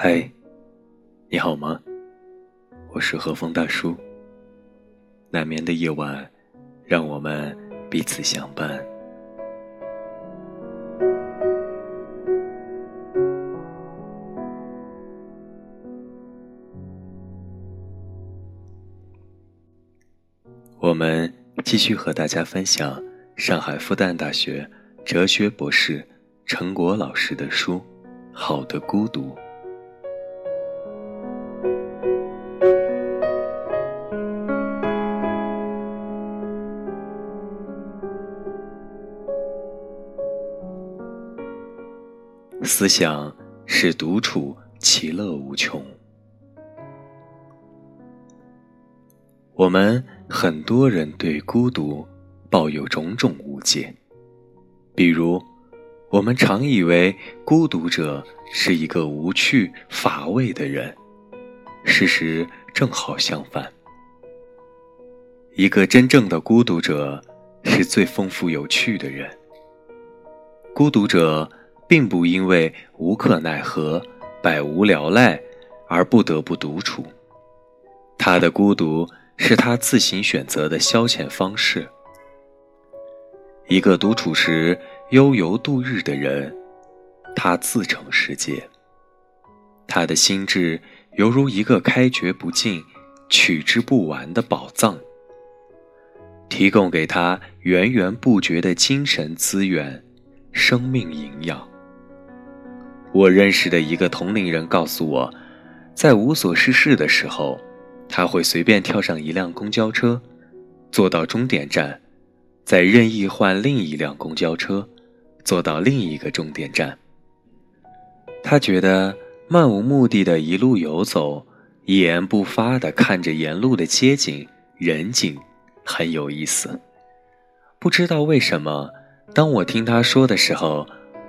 嗨，你好吗？我是和风大叔。难眠的夜晚，让我们彼此相伴。我们继续和大家分享上海复旦大学哲学博士陈果老师的书《好的孤独》。思想是独处，其乐无穷。我们很多人对孤独抱有种种误解，比如，我们常以为孤独者是一个无趣乏味的人，事实正好相反。一个真正的孤独者是最丰富有趣的人。孤独者并不因为无可奈何、百无聊赖而不得不独处，他的孤独。是他自行选择的消遣方式。一个独处时悠游度日的人，他自成世界。他的心智犹如一个开掘不尽、取之不完的宝藏，提供给他源源不绝的精神资源、生命营养。我认识的一个同龄人告诉我，在无所事事的时候。他会随便跳上一辆公交车，坐到终点站，再任意换另一辆公交车，坐到另一个终点站。他觉得漫无目的的一路游走，一言不发的看着沿路的街景人景，很有意思。不知道为什么，当我听他说的时候，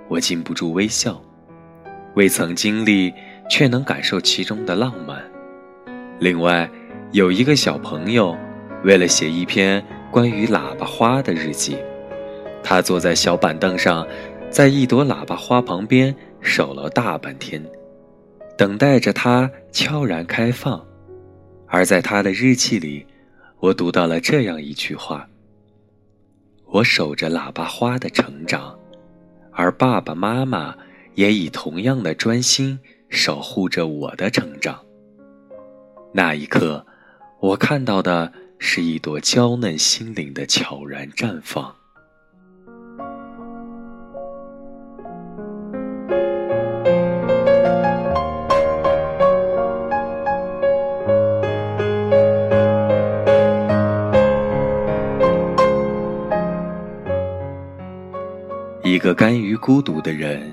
我禁不住微笑。未曾经历，却能感受其中的浪漫。另外，有一个小朋友，为了写一篇关于喇叭花的日记，他坐在小板凳上，在一朵喇叭花旁边守了大半天，等待着它悄然开放。而在他的日记里，我读到了这样一句话：“我守着喇叭花的成长，而爸爸妈妈也以同样的专心守护着我的成长。”那一刻，我看到的是一朵娇嫩心灵的悄然绽放。一个甘于孤独的人，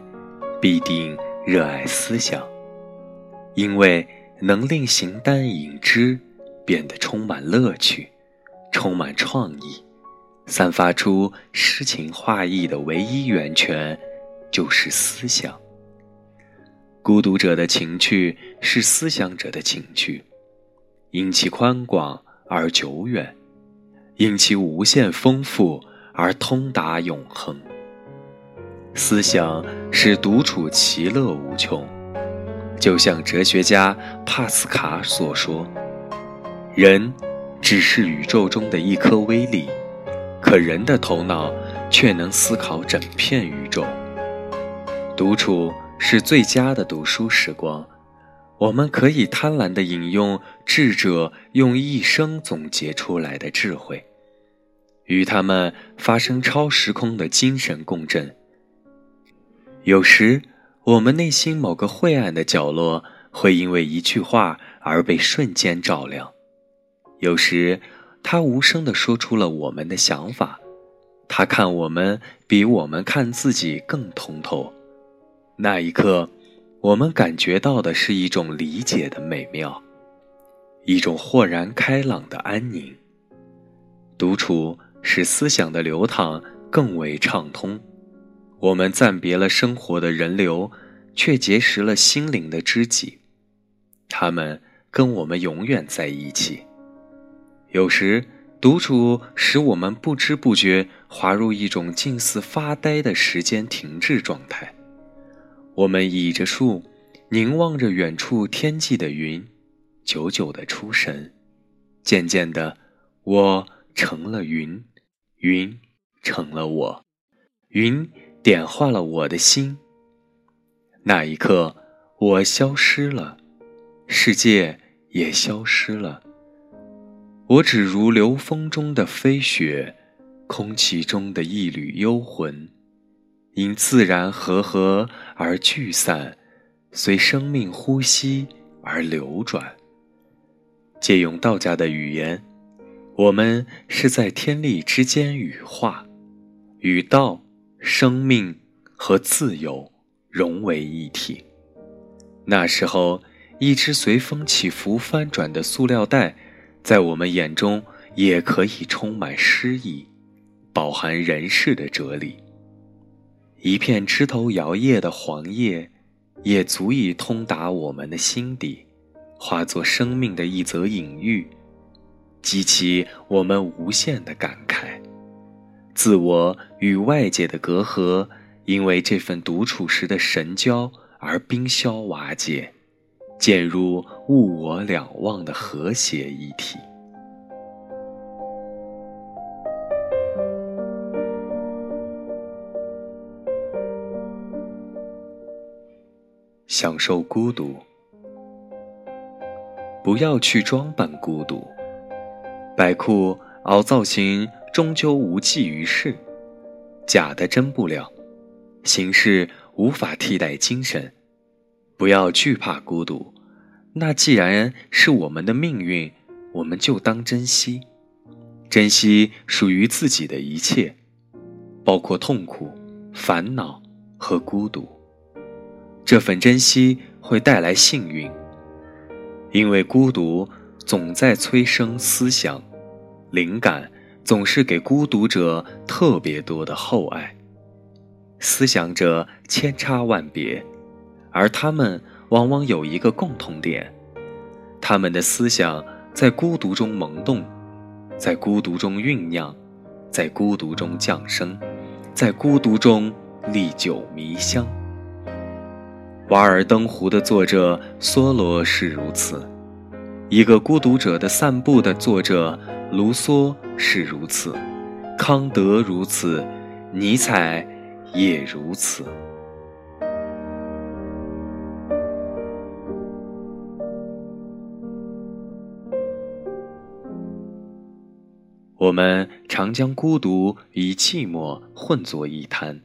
必定热爱思想，因为。能令形单影只变得充满乐趣、充满创意，散发出诗情画意的唯一源泉，就是思想。孤独者的情趣是思想者的情趣，因其宽广而久远，因其无限丰富而通达永恒。思想使独处其乐无穷。就像哲学家帕斯卡所说：“人只是宇宙中的一颗微粒，可人的头脑却能思考整片宇宙。”独处是最佳的读书时光，我们可以贪婪地引用智者用一生总结出来的智慧，与他们发生超时空的精神共振。有时。我们内心某个晦暗的角落，会因为一句话而被瞬间照亮。有时，他无声地说出了我们的想法，他看我们比我们看自己更通透。那一刻，我们感觉到的是一种理解的美妙，一种豁然开朗的安宁。独处使思想的流淌更为畅通。我们暂别了生活的人流，却结识了心灵的知己，他们跟我们永远在一起。有时，独处使我们不知不觉滑入一种近似发呆的时间停滞状态。我们倚着树，凝望着远处天际的云，久久的出神。渐渐的，我成了云，云成了我，云点化了我的心。那一刻，我消失了，世界也消失了。我只如流风中的飞雪，空气中的一缕幽魂，因自然和合而聚散。随生命呼吸而流转。借用道家的语言，我们是在天地之间羽化，与道、生命和自由融为一体。那时候，一只随风起伏翻转的塑料袋，在我们眼中也可以充满诗意，饱含人世的哲理。一片枝头摇曳的黄叶。也足以通达我们的心底，化作生命的一则隐喻，激起我们无限的感慨。自我与外界的隔阂，因为这份独处时的神交而冰消瓦解，渐入物我两忘的和谐一体。享受孤独，不要去装扮孤独。摆酷凹造型终究无济于事，假的真不了，形式无法替代精神。不要惧怕孤独，那既然是我们的命运，我们就当珍惜，珍惜属于自己的一切，包括痛苦、烦恼和孤独。这份珍惜会带来幸运，因为孤独总在催生思想，灵感总是给孤独者特别多的厚爱。思想者千差万别，而他们往往有一个共同点：他们的思想在孤独中萌动，在孤独中酝酿，在孤独中降生，在孤独中历久弥香。《瓦尔登湖》的作者梭罗是如此，一个孤独者的散步的作者卢梭是如此，康德如此，尼采也如此。我们常将孤独与寂寞混作一谈，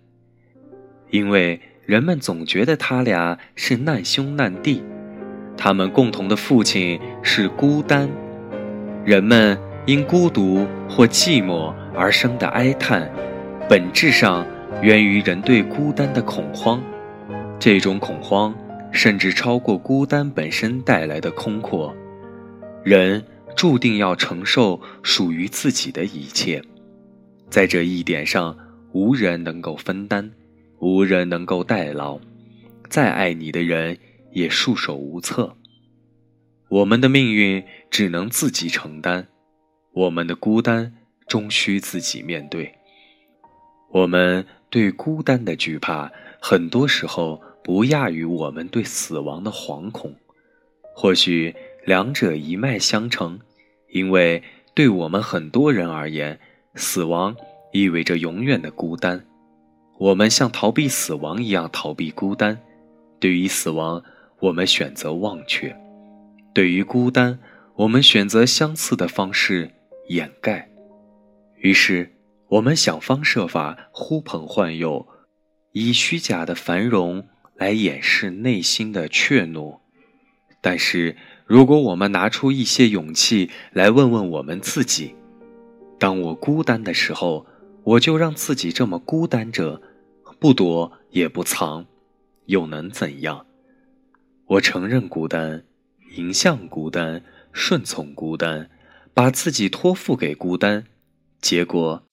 因为。人们总觉得他俩是难兄难弟，他们共同的父亲是孤单。人们因孤独或寂寞而生的哀叹，本质上源于人对孤单的恐慌。这种恐慌甚至超过孤单本身带来的空阔。人注定要承受属于自己的一切，在这一点上，无人能够分担。无人能够代劳，再爱你的人也束手无策。我们的命运只能自己承担，我们的孤单终需自己面对。我们对孤单的惧怕，很多时候不亚于我们对死亡的惶恐。或许两者一脉相承，因为对我们很多人而言，死亡意味着永远的孤单。我们像逃避死亡一样逃避孤单，对于死亡，我们选择忘却；对于孤单，我们选择相似的方式掩盖。于是，我们想方设法呼朋唤友，以虚假的繁荣来掩饰内心的怯懦。但是，如果我们拿出一些勇气来问问我们自己：当我孤单的时候，我就让自己这么孤单着。不躲也不藏，又能怎样？我承认孤单，迎向孤单，顺从孤单，把自己托付给孤单，结果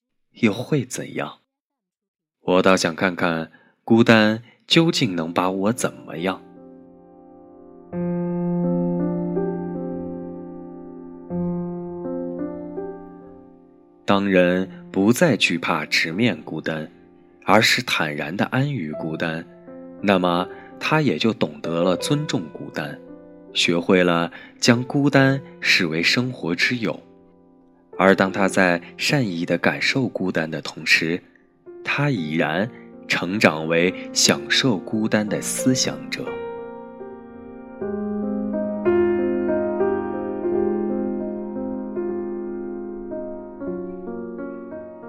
又会怎样？我倒想看看孤单究竟能把我怎么样。当人不再惧怕直面孤单。而是坦然的安于孤单，那么他也就懂得了尊重孤单，学会了将孤单视为生活之友。而当他在善意的感受孤单的同时，他已然成长为享受孤单的思想者。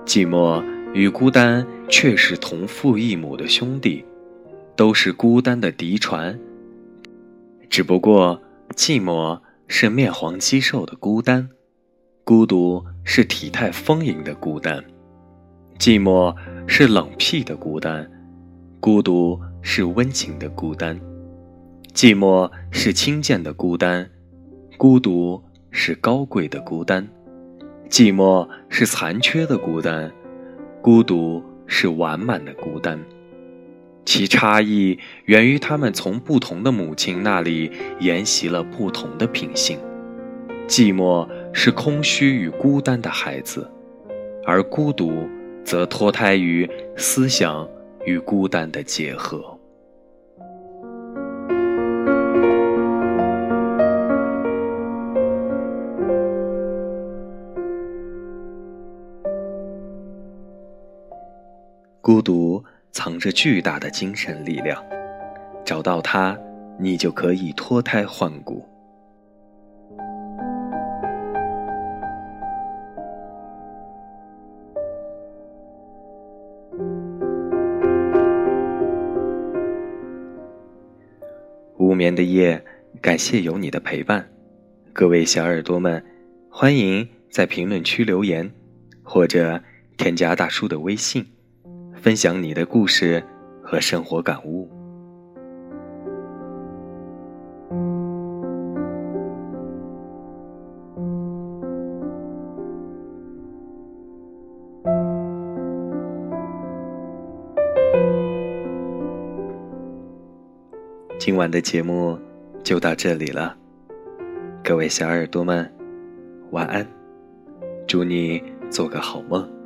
寂寞与孤单却是同父异母的兄弟，都是孤单的嫡传。只不过寂寞是面黄肌瘦的孤单，孤独是体态丰盈的孤单。寂寞是冷僻的孤单，孤独是温情的孤单。寂寞是轻贱的孤单，孤独是高贵的孤单。寂寞是残缺的孤单，孤独是完满的孤单。其差异源于他们从不同的母亲那里沿袭了不同的品性。寂寞是空虚与孤单的孩子，而孤独则脱胎于思想与孤单的结合。孤独藏着巨大的精神力量，找到它，你就可以脱胎换骨。无眠的夜，感谢有你的陪伴，各位小耳朵们，欢迎在评论区留言，或者添加大叔的微信。分享你的故事和生活感悟。今晚的节目就到这里了，各位小耳朵们，晚安，祝你做个好梦。